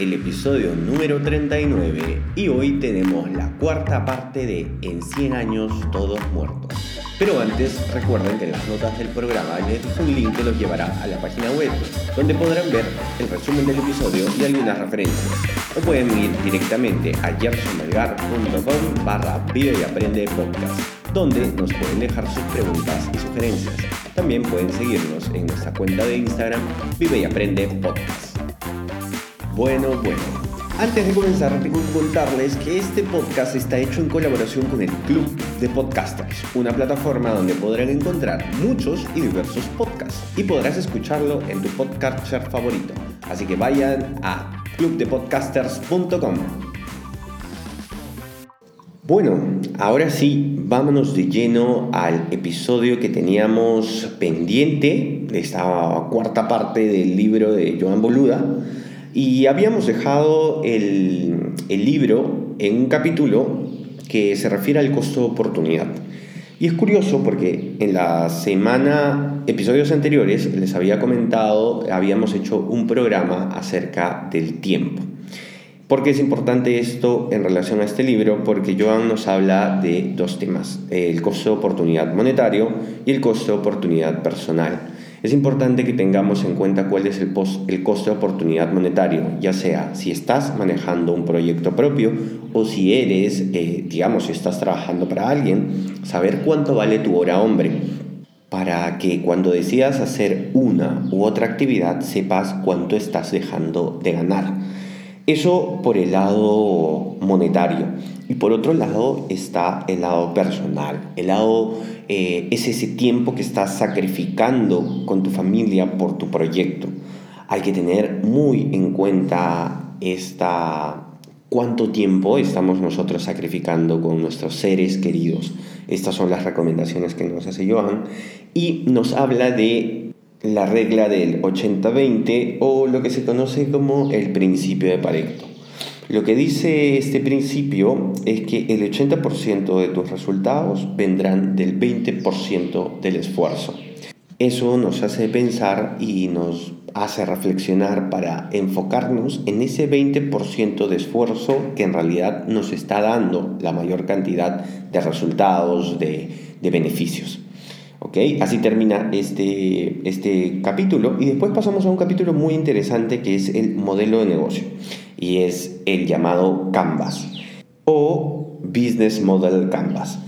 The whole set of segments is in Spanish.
El episodio número 39 y hoy tenemos la cuarta parte de En 100 años todos muertos. Pero antes recuerden que en las notas del programa les dejo un link que los llevará a la página web donde podrán ver el resumen del episodio y algunas referencias. O pueden ir directamente a gersonmelgar.com barra video y aprende podcast donde nos pueden dejar sus preguntas y sugerencias. También pueden seguirnos en nuestra cuenta de Instagram Vive y Aprende Podcast. Bueno, bueno. Antes de comenzar, tengo que contarles que este podcast está hecho en colaboración con el Club de Podcasters, una plataforma donde podrán encontrar muchos y diversos podcasts y podrás escucharlo en tu podcaster favorito. Así que vayan a clubdepodcasters.com. Bueno, ahora sí, vámonos de lleno al episodio que teníamos pendiente de esta cuarta parte del libro de Joan Boluda y habíamos dejado el, libro en un capítulo que se refiere al costo de oportunidad. Y es curioso porque en la semana, episodios anteriores, les había comentado, habíamos hecho un programa acerca del tiempo. ¿Por qué es importante esto en relación a este libro? Porque Joan nos habla de dos temas, el costo de oportunidad monetario y el costo de oportunidad personal. Es importante que tengamos en cuenta cuál es el, el costo de oportunidad monetario, ya sea si estás manejando un proyecto propio o si eres, eh, digamos, si estás trabajando para alguien, saber cuánto vale tu hora hombre para que cuando decidas hacer una u otra actividad sepas cuánto estás dejando de ganar. Eso por el lado monetario. Y por otro lado está el lado personal. El lado eh, es ese tiempo que estás sacrificando con tu familia por tu proyecto. Hay que tener muy en cuenta esta cuánto tiempo estamos nosotros sacrificando con nuestros seres queridos. Estas son las recomendaciones que nos hace Johan y nos habla de la regla del 80-20 o lo que se conoce como el principio de Pareto. Lo que dice este principio es que el 80% de tus resultados vendrán del 20% del esfuerzo. Eso nos hace pensar y nos hace reflexionar para enfocarnos en ese 20% de esfuerzo que en realidad nos está dando la mayor cantidad de resultados, de, de beneficios. Así termina este, este capítulo y después pasamos a un capítulo muy interesante que es el modelo de negocio y es el llamado Canvas o Business Model Canvas.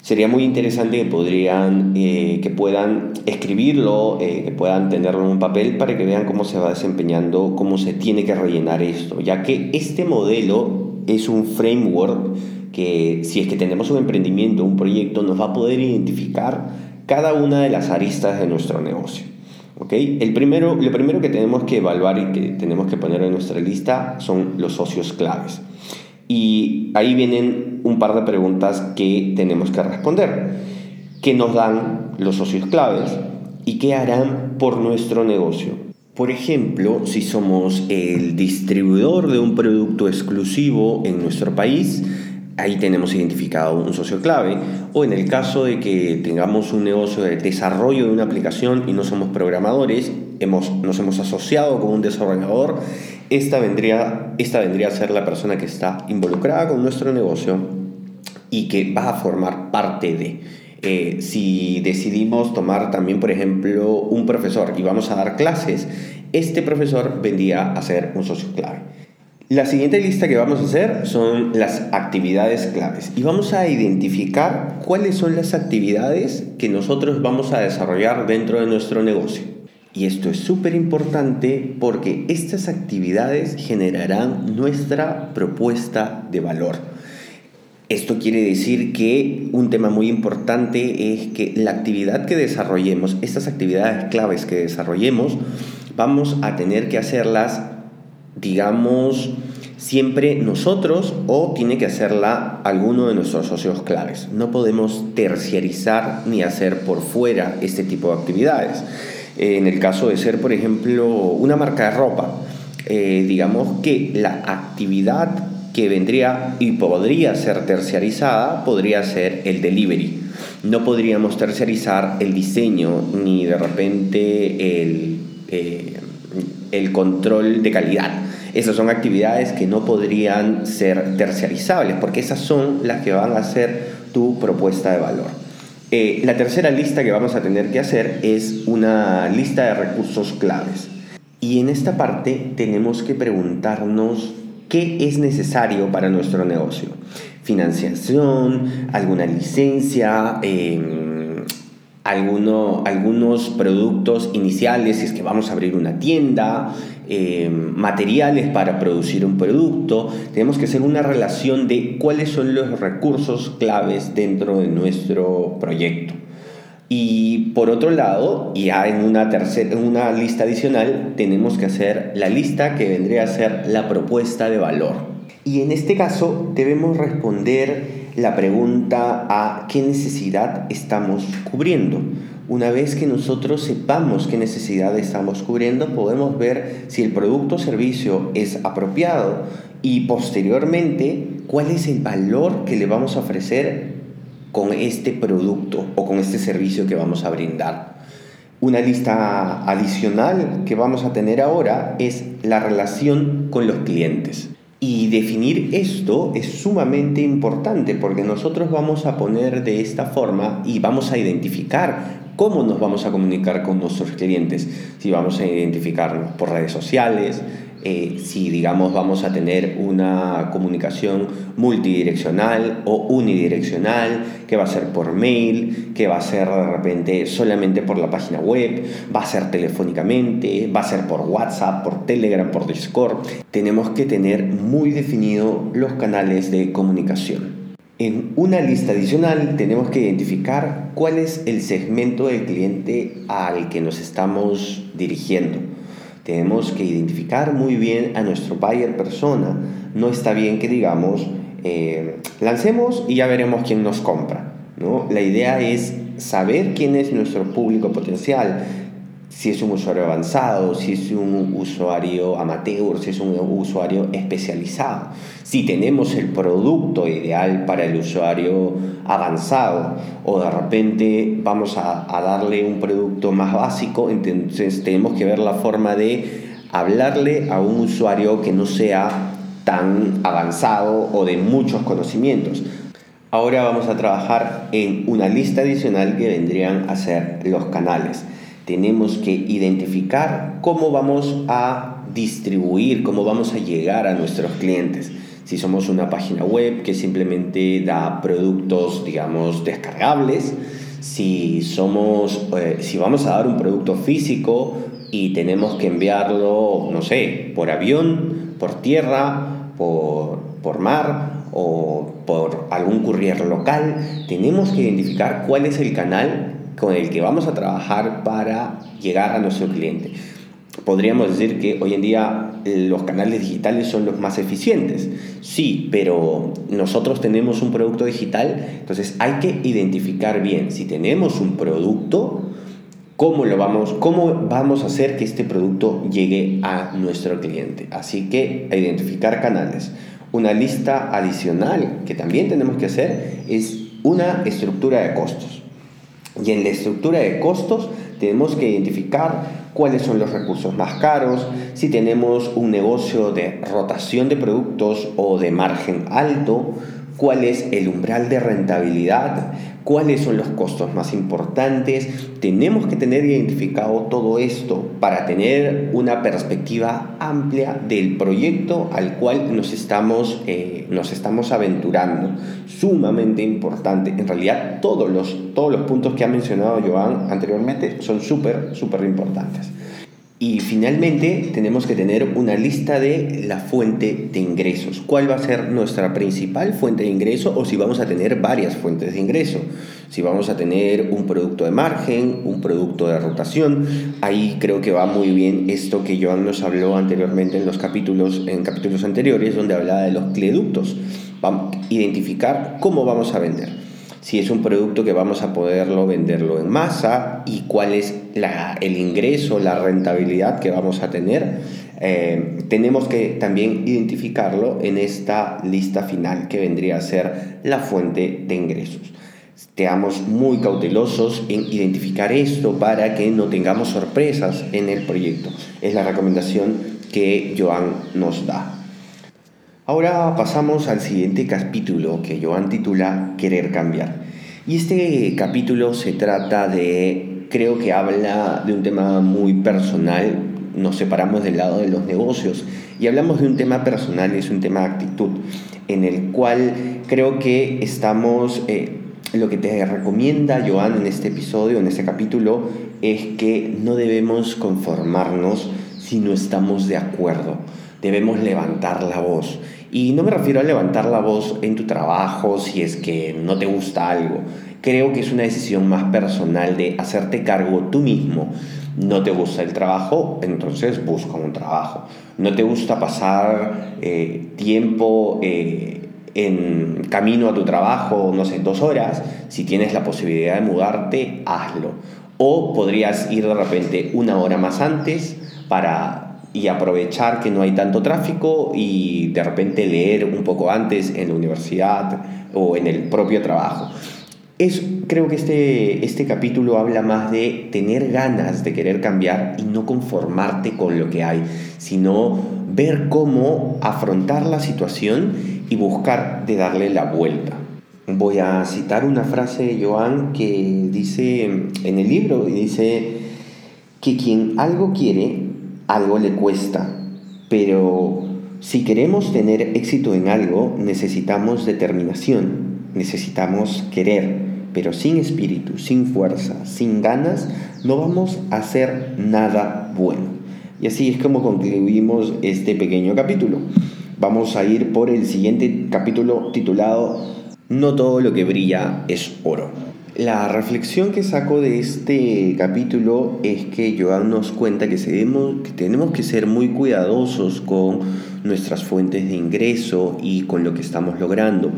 Sería muy interesante que, podrían, eh, que puedan escribirlo, eh, que puedan tenerlo en un papel para que vean cómo se va desempeñando, cómo se tiene que rellenar esto, ya que este modelo es un framework que si es que tenemos un emprendimiento, un proyecto, nos va a poder identificar cada una de las aristas de nuestro negocio. ¿Okay? El primero, lo primero que tenemos que evaluar y que tenemos que poner en nuestra lista son los socios claves. Y ahí vienen un par de preguntas que tenemos que responder. ¿Qué nos dan los socios claves y qué harán por nuestro negocio? Por ejemplo, si somos el distribuidor de un producto exclusivo en nuestro país, ahí tenemos identificado un socio clave. O en el caso de que tengamos un negocio de desarrollo de una aplicación y no somos programadores, hemos, nos hemos asociado con un desarrollador, esta vendría, esta vendría a ser la persona que está involucrada con nuestro negocio y que va a formar parte de... Eh, si decidimos tomar también, por ejemplo, un profesor y vamos a dar clases, este profesor vendría a ser un socio clave. La siguiente lista que vamos a hacer son las actividades claves y vamos a identificar cuáles son las actividades que nosotros vamos a desarrollar dentro de nuestro negocio. Y esto es súper importante porque estas actividades generarán nuestra propuesta de valor. Esto quiere decir que un tema muy importante es que la actividad que desarrollemos, estas actividades claves que desarrollemos, vamos a tener que hacerlas digamos, siempre nosotros o tiene que hacerla alguno de nuestros socios claves. No podemos terciarizar ni hacer por fuera este tipo de actividades. En el caso de ser, por ejemplo, una marca de ropa, eh, digamos que la actividad que vendría y podría ser terciarizada podría ser el delivery. No podríamos terciarizar el diseño ni de repente el, eh, el control de calidad. Esas son actividades que no podrían ser terciarizables porque esas son las que van a ser tu propuesta de valor. Eh, la tercera lista que vamos a tener que hacer es una lista de recursos claves. Y en esta parte tenemos que preguntarnos qué es necesario para nuestro negocio. Financiación, alguna licencia, algunos productos iniciales, si es que vamos a abrir una tienda, em, materiales para producir un producto. Tenemos que hacer una relación de cuáles son los recursos claves dentro de nuestro proyecto. Y por otro lado, ya en una, tercera, en una lista adicional, tenemos que hacer la lista que vendría a ser la propuesta de valor. Y en este caso debemos responder la pregunta a qué necesidad estamos cubriendo. Una vez que nosotros sepamos qué necesidad estamos cubriendo, podemos ver si el producto o servicio es apropiado y posteriormente cuál es el valor que le vamos a ofrecer con este producto o con este servicio que vamos a brindar. Una lista adicional que vamos a tener ahora es la relación con los clientes. Y definir esto es sumamente importante porque nosotros vamos a poner de esta forma y vamos a identificar cómo nos vamos a comunicar con nuestros clientes. Si vamos a identificarnos por redes sociales, eh, si digamos vamos a tener una comunicación multidireccional o unidireccional, que va a ser por mail, que va a ser de repente solamente por la página web, va a ser telefónicamente, va a ser por WhatsApp, por Telegram, por Discord. Tenemos que tener muy definidos los canales de comunicación. En una lista adicional tenemos que identificar cuál es el segmento del cliente al que nos estamos dirigiendo tenemos que identificar muy bien a nuestro buyer persona. No está bien que digamos, eh, lancemos y ya veremos quién nos compra. ¿no? La idea es saber quién es nuestro público potencial, si es un usuario avanzado, si es un usuario amateur, si es un usuario especializado. Si tenemos el producto ideal para el usuario avanzado o de repente vamos a, darle un producto más básico, entonces tenemos que ver la forma de hablarle a un usuario que no sea tan avanzado o de muchos conocimientos. Ahora vamos a trabajar en una lista adicional que vendrían a ser los canales tenemos que identificar cómo vamos a distribuir, cómo vamos a llegar a nuestros clientes. Si somos una página web que simplemente da productos, digamos, descargables, si somos, eh, si vamos a dar un producto físico y tenemos que enviarlo, no sé, por avión, por tierra, por, por mar o por algún courier local, tenemos que identificar cuál es el canal con el que vamos a trabajar para llegar a nuestro cliente. Podríamos decir que hoy en día los canales digitales son los más eficientes. Sí, pero nosotros tenemos un producto digital, entonces hay que identificar bien si tenemos un producto, cómo lo vamos, cómo vamos a hacer que este producto llegue a nuestro cliente. Así que identificar canales. Una lista adicional que también tenemos que hacer es una estructura de costos. Y en la estructura de costos tenemos que identificar cuáles son los recursos más caros, si tenemos un negocio de rotación de productos o de margen alto, cuál es el umbral de rentabilidad, cuáles son los costos más importantes. Tenemos que tener identificado todo esto para tener una perspectiva amplia del proyecto al cual nos estamos, eh, nos estamos aventurando. Sumamente importante. En realidad todos los, todos los puntos que ha mencionado Joan anteriormente son súper, súper importantes. Y finalmente tenemos que tener una lista de la fuente de ingresos. ¿Cuál va a ser nuestra principal fuente de ingreso o si vamos a tener varias fuentes de ingreso? Si vamos a tener un producto de margen, un producto de rotación, ahí creo que va muy bien esto que Joan nos habló anteriormente en los capítulos, en capítulos anteriores donde hablaba de los cleductos. Vamos a identificar cómo vamos a vender si es un producto que vamos a poderlo venderlo en masa y cuál es el ingreso, la rentabilidad que vamos a tener. Eh, tenemos que también identificarlo en esta lista final que vendría a ser la fuente de ingresos. Seamos muy cautelosos en identificar esto para que no tengamos sorpresas en el proyecto. Es la recomendación que Joan nos da. Ahora pasamos al siguiente capítulo que Joan titula Querer cambiar. Y este capítulo se trata de, creo que habla de un tema muy personal, nos separamos del lado de los negocios. Y hablamos de un tema personal, es un tema de actitud, en el cual creo que estamos, eh, lo que te recomienda Joan en este episodio, en este capítulo, es que no debemos conformarnos si no estamos de acuerdo, debemos levantar la voz y no me refiero a levantar la voz en tu trabajo si es que no te gusta algo. Creo que es una decisión más personal de hacerte cargo tú mismo. No te gusta el trabajo, entonces busca un trabajo. No te gusta pasar eh, tiempo eh, en camino a tu trabajo, no sé, dos horas. Si tienes la posibilidad de mudarte, hazlo. O podrías ir de repente una hora más antes para y aprovechar que no hay tanto tráfico y de repente leer un poco antes en la universidad o en el propio trabajo. Es, creo que este, este capítulo habla más de tener ganas de querer cambiar y no conformarte con lo que hay, sino ver cómo afrontar la situación y buscar de darle la vuelta. Voy a citar una frase de Joan que dice en el libro, y dice que quien algo quiere algo le cuesta, pero si queremos tener éxito en algo, necesitamos determinación, necesitamos querer, pero sin espíritu, sin fuerza, sin ganas, no vamos a hacer nada bueno. Y así es como concluimos este pequeño capítulo. Vamos a ir por el siguiente capítulo titulado No todo lo que brilla es oro. La reflexión que saco de este capítulo es que Joan nos cuenta que, que, tenemos que ser muy cuidadosos con nuestras fuentes de ingreso y con lo que estamos logrando.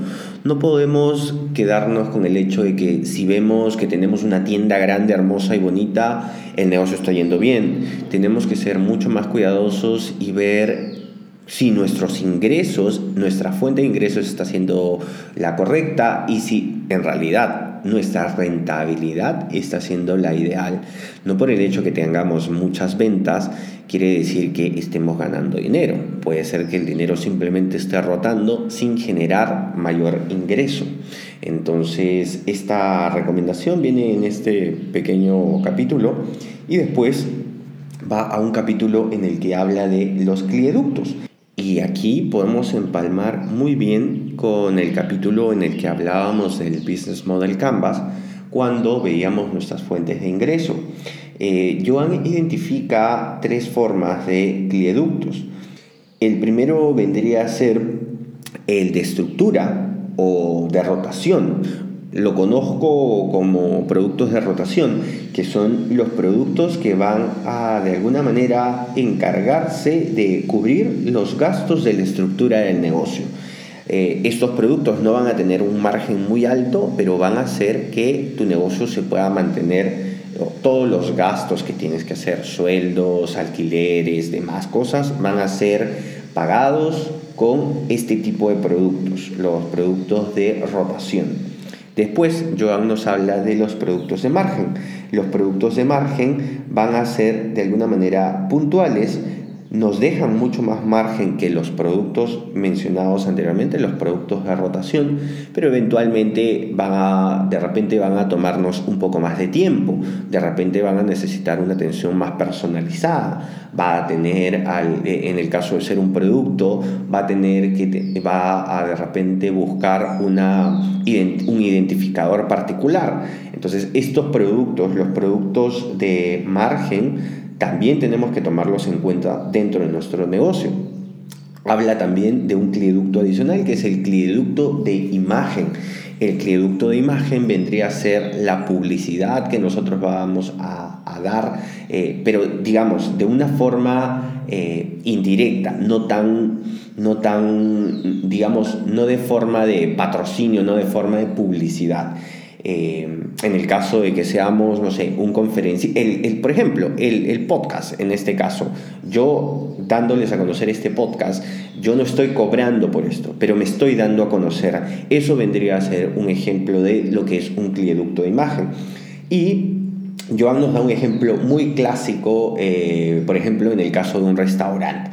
No podemos quedarnos con el hecho de que si vemos que tenemos una tienda grande, hermosa y bonita, el negocio está yendo bien. Tenemos que ser mucho más cuidadosos y ver si nuestros ingresos, nuestra fuente de ingresos está siendo la correcta y si en realidad nuestra rentabilidad está siendo la ideal. No por el hecho que tengamos muchas ventas quiere decir que estemos ganando dinero. Puede ser que el dinero simplemente esté rotando sin generar mayor ingreso. Entonces, esta recomendación viene en este pequeño capítulo y después va a un capítulo en el que habla de los clieductos. Y aquí podemos empalmar muy bien con el capítulo en el que hablábamos del Business Model Canvas cuando veíamos nuestras fuentes de ingreso. Eh, Joan identifica tres formas de clieductos. El primero vendría a ser el de estructura o de rotación lo conozco como productos de rotación, que son los productos que van a de alguna manera encargarse de cubrir los gastos de la estructura del negocio. Eh, estos productos no van a tener un margen muy alto, pero van a hacer que tu negocio se pueda mantener todos los gastos que tienes que hacer, sueldos, alquileres, demás cosas, van a ser pagados con este tipo de productos, los productos de rotación. Después, Joan nos habla de los productos de margen. Los productos de margen van a ser de alguna manera puntuales, nos dejan mucho más margen que los productos mencionados anteriormente, los productos de rotación, pero eventualmente van a, de repente van a tomarnos un poco más de tiempo, de repente van a necesitar una atención más personalizada, va a tener, en el caso de ser un producto, va a tener que, va a de repente buscar una, un identificador particular. Entonces, estos productos, los productos de margen, también tenemos que tomarlos en cuenta dentro de nuestro negocio. Habla también de un clieducto adicional que es el clieducto de imagen. El clieducto de imagen vendría a ser la publicidad que nosotros vamos a, dar, eh, pero digamos, de una forma eh, indirecta, no tan, no tan, digamos, no de forma de patrocinio, no de forma de publicidad. Eh, en el caso de que seamos, no sé, un conferencia, el, por ejemplo, el, podcast en este caso, yo dándoles a conocer este podcast, yo no estoy cobrando por esto, pero me estoy dando a conocer. Eso vendría a ser un ejemplo de lo que es un clieducto de imagen. Y Joan nos da un ejemplo muy clásico, eh, por ejemplo, en el caso de un restaurante.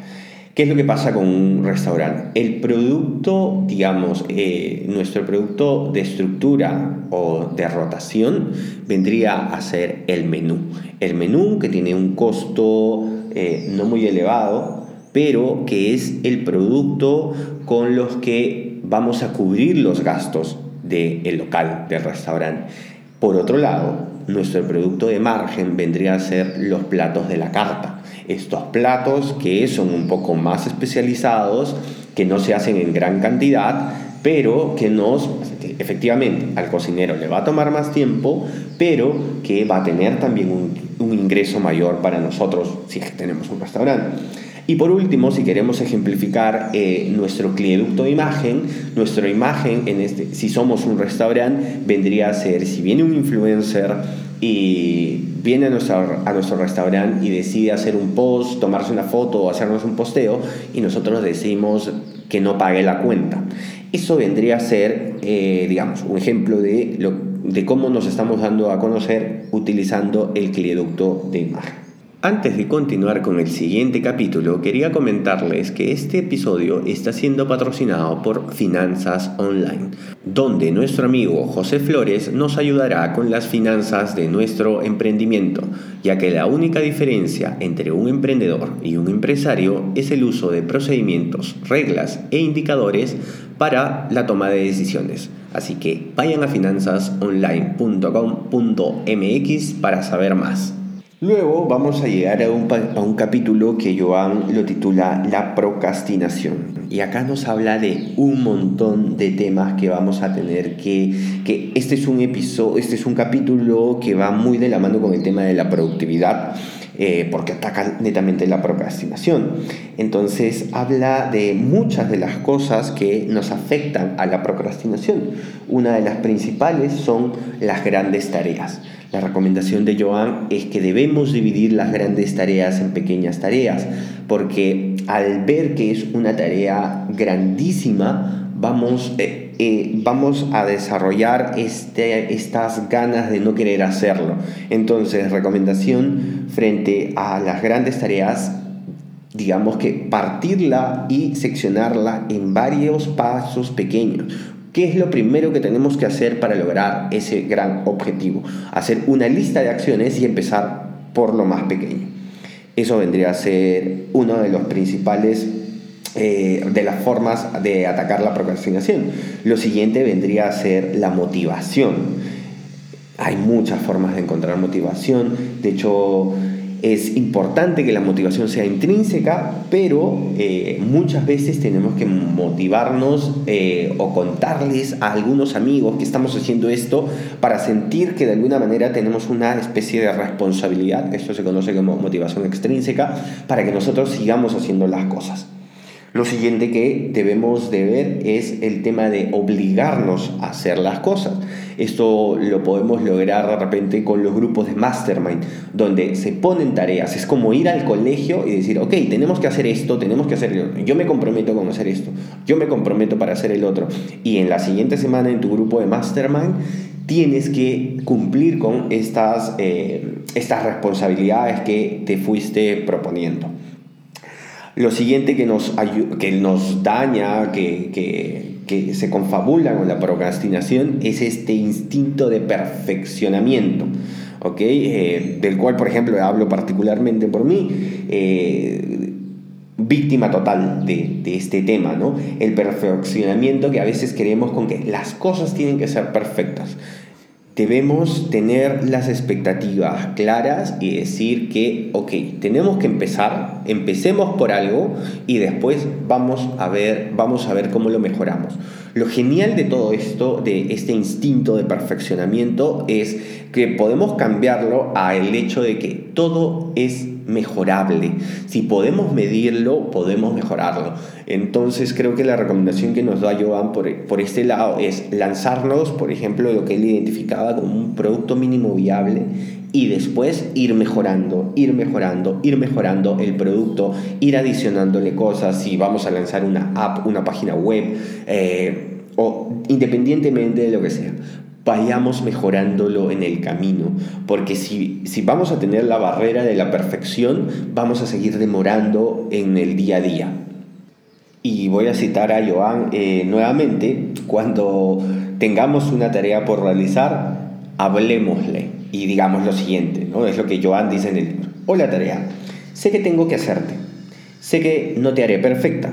¿Qué es lo que pasa con un restaurante? El producto, digamos, eh, nuestro producto de estructura o de rotación vendría a ser el menú. El menú que tiene un costo eh, no muy elevado, pero que es el producto con los que vamos a cubrir los gastos del local, del restaurante. Por otro lado, nuestro producto de margen vendría a ser los platos de la carta estos platos que son un poco más especializados, que no se hacen en gran cantidad, pero que nos, efectivamente, al cocinero le va a tomar más tiempo, pero que va a tener también un, ingreso mayor para nosotros si tenemos un restaurante. Y por último, si queremos ejemplificar eh, nuestro clieducto de imagen, nuestra imagen, en este, si somos un restaurante, vendría a ser, si viene un influencer y viene a nuestro, a nuestro restaurante y decide hacer un post, tomarse una foto o hacernos un posteo y nosotros decimos que no pague la cuenta. Eso vendría a ser, eh, digamos, un ejemplo de, lo, de cómo nos estamos dando a conocer utilizando el clieducto de imagen. Antes de continuar con el siguiente capítulo, quería comentarles que este episodio está siendo patrocinado por Finanzas Online, donde nuestro amigo José Flores nos ayudará con las finanzas de nuestro emprendimiento, ya que la única diferencia entre un emprendedor y un empresario es el uso de procedimientos, reglas e indicadores para la toma de decisiones. Así que vayan a finanzasonline.com.mx para saber más. Luego vamos a llegar a un, capítulo que Joan lo titula La procrastinación. Y acá nos habla de un montón de temas que vamos a tener que... que este es un este es un capítulo que va muy de la mano con el tema de la productividad. Eh, porque ataca netamente la procrastinación. Entonces habla de muchas de las cosas que nos afectan a la procrastinación. Una de las principales son las grandes tareas. La recomendación de Joan es que debemos dividir las grandes tareas en pequeñas tareas, porque al ver que es una tarea grandísima, vamos, eh, eh, vamos a desarrollar este, estas ganas de no querer hacerlo. Entonces, recomendación frente a las grandes tareas, digamos que partirla y seccionarla en varios pasos pequeños. ¿Qué es lo primero que tenemos que hacer para lograr ese gran objetivo? Hacer una lista de acciones y empezar por lo más pequeño. Eso vendría a ser uno de los principales eh, de las formas de atacar la procrastinación. Lo siguiente vendría a ser la motivación. Hay muchas formas de encontrar motivación. De hecho, es importante que la motivación sea intrínseca, pero eh, muchas veces tenemos que motivarnos eh, o contarles a algunos amigos que estamos haciendo esto para sentir que de alguna manera tenemos una especie de responsabilidad, esto se conoce como motivación extrínseca, para que nosotros sigamos haciendo las cosas. Lo siguiente que debemos de ver es el tema de obligarnos a hacer las cosas. Esto lo podemos lograr de repente con los grupos de mastermind, donde se ponen tareas. Es como ir al colegio y decir, ok, tenemos que hacer esto, tenemos que hacer Yo me comprometo con hacer esto, yo me comprometo para hacer el otro. Y en la siguiente semana en tu grupo de mastermind tienes que cumplir con estas, eh, estas responsabilidades que te fuiste proponiendo. Lo siguiente que nos, que nos daña, que, que, se confabula con la procrastinación, es este instinto de perfeccionamiento, ¿okay? Eh, del cual, por ejemplo, hablo particularmente por mí. Eh, víctima total de, de, este tema, ¿no? El perfeccionamiento que a veces queremos con que las cosas tienen que ser perfectas. Debemos tener las expectativas claras y decir que, ok, tenemos que empezar, empecemos por algo y después vamos a ver, vamos a ver cómo lo mejoramos. Lo genial de todo esto, de este instinto de perfeccionamiento, es que podemos cambiarlo a el hecho de que todo es mejorable. Si podemos medirlo, podemos mejorarlo. Entonces creo que la recomendación que nos da Joan por, por este lado es lanzarnos, por ejemplo, lo que él identificaba como un producto mínimo viable y después ir mejorando, ir mejorando, ir mejorando el producto, ir adicionándole cosas, si vamos a lanzar una app, una página web, eh, o independientemente de lo que sea vayamos mejorándolo en el camino, porque si, si vamos a tener la barrera de la perfección, vamos a seguir demorando en el día a día. Y voy a citar a Joan eh, nuevamente, cuando tengamos una tarea por realizar, hablemosle y digamos lo siguiente, ¿no? es lo que Joan dice en el libro. Hola tarea, sé que tengo que hacerte, sé que no te haré perfecta,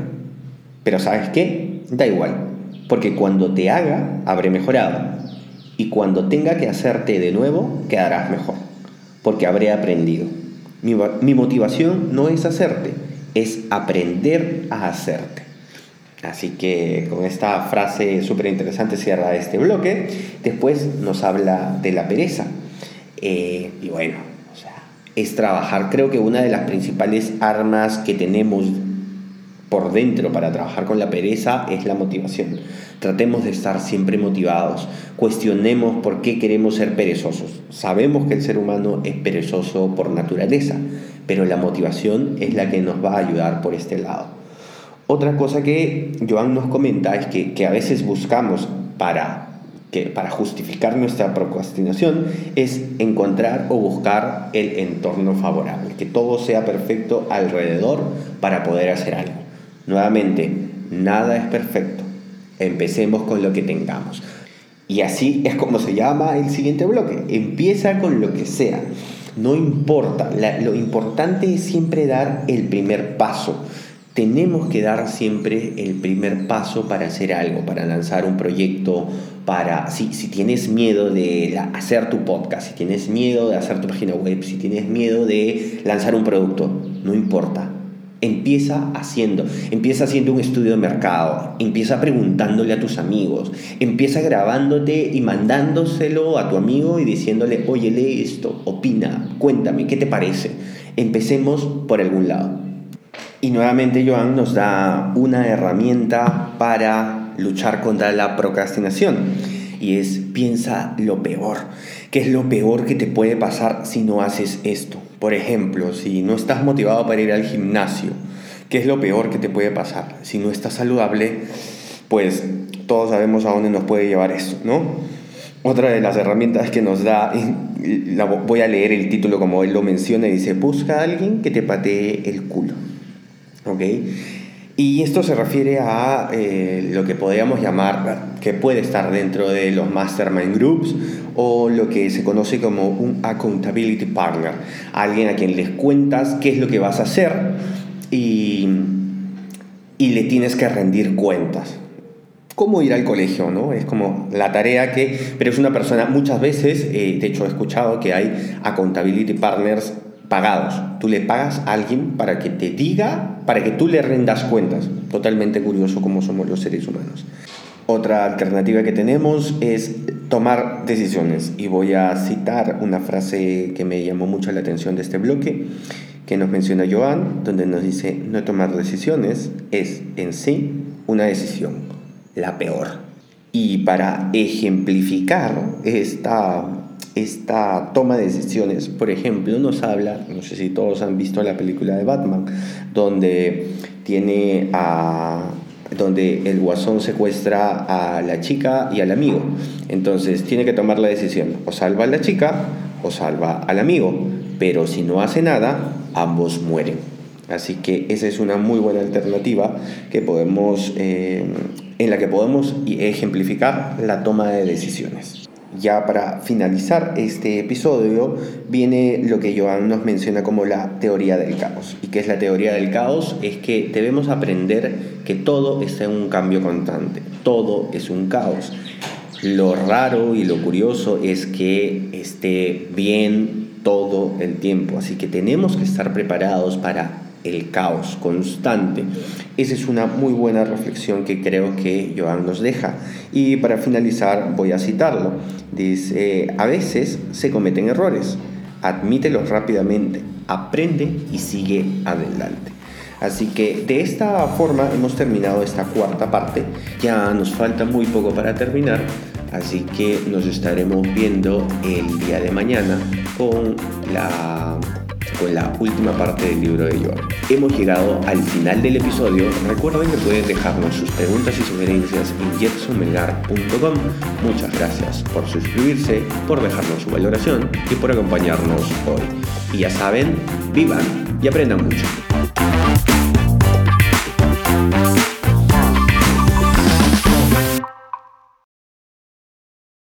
pero ¿sabes qué? Da igual, porque cuando te haga, habré mejorado y cuando tenga que hacerte de nuevo, quedarás mejor, porque habré aprendido. Mi, motivación no es hacerte, es aprender a hacerte. Así que con esta frase súper interesante cierra este bloque. Después nos habla de la pereza. Eh, y bueno, es trabajar. Creo que una de las principales armas que tenemos por dentro para trabajar con la pereza es la motivación. Tratemos de estar siempre motivados. Cuestionemos por qué queremos ser perezosos. Sabemos que el ser humano es perezoso por naturaleza, pero la motivación es la que nos va a ayudar por este lado. Otra cosa que Joan nos comenta es que, a veces buscamos para para justificar nuestra procrastinación es encontrar o buscar el entorno favorable, que todo sea perfecto alrededor para poder hacer algo. Nuevamente, nada es perfecto. Empecemos con lo que tengamos. Y así es como se llama el siguiente bloque. Empieza con lo que sea. No importa. lo importante es siempre dar el primer paso. Tenemos que dar siempre el primer paso para hacer algo, para lanzar un proyecto, para, si, tienes miedo de hacer tu podcast, si tienes miedo de hacer tu página web, si tienes miedo de lanzar un producto, no importa Empieza haciendo, empieza haciendo un estudio de mercado, empieza preguntándole a tus amigos, empieza grabándote y mandándoselo a tu amigo y diciéndole, oye, lee esto, opina, cuéntame, ¿qué te parece? Empecemos por algún lado. Y nuevamente Joan nos da una herramienta para luchar contra la procrastinación y es piensa lo peor. ¿Qué es lo peor que te puede pasar si no haces esto? Por ejemplo, si no estás motivado para ir al gimnasio, ¿qué es lo peor que te puede pasar? Si no estás saludable, pues todos sabemos a dónde nos puede llevar eso, ¿no? Otra de las herramientas que nos da, voy a leer el título como él lo menciona, dice, busca a alguien que te patee el culo. ¿Ok? Y esto se refiere a eh, lo que podríamos llamar, que puede estar dentro de los mastermind groups o lo que se conoce como un accountability partner, alguien a quien les cuentas qué es lo que vas a hacer y, y le tienes que rendir cuentas. ¿Cómo ir al colegio? ¿no? Es como la tarea que, pero es una persona, muchas veces, eh, de hecho he escuchado que hay accountability partners pagados. Tú le pagas a alguien para que te diga, para que tú le rendas cuentas. Totalmente curioso cómo somos los seres humanos. Otra alternativa que tenemos es tomar decisiones. Y voy a citar una frase que me llamó mucho la atención de este bloque, que nos menciona Joan, donde nos dice, no tomar decisiones es en sí una decisión, la peor. Y para ejemplificar esta esta toma de decisiones. Por ejemplo, nos habla, no sé si todos han visto la película de Batman, donde tiene a donde el guasón secuestra a la chica y al amigo. Entonces tiene que tomar la decisión, o salva a la chica o salva al amigo, pero si no hace nada, ambos mueren. Así que esa es una muy buena alternativa que podemos, eh, en la que podemos ejemplificar la toma de decisiones ya para finalizar este episodio, viene lo que Joan nos menciona como la teoría del caos. ¿Y qué es la teoría del caos? Es que debemos aprender que todo está en un cambio constante, todo es un caos. Lo raro y lo curioso es que esté bien todo el tiempo, así que tenemos que estar preparados para el caos constante. Esa es una muy buena reflexión que creo que Joan nos deja. Y para finalizar voy a citarlo. Dice, a veces se cometen errores, admítelos rápidamente, aprende y sigue adelante. Así que de esta forma hemos terminado esta cuarta parte. Ya nos falta muy poco para terminar, así que nos estaremos viendo el día de mañana con la con la última parte del libro de Joan. Hemos llegado al final del episodio. Recuerden que pueden dejarnos sus preguntas y sugerencias en jetsonmelgar.com. Muchas gracias por suscribirse, por dejarnos su valoración y por acompañarnos hoy. Y ya saben, vivan y aprendan mucho.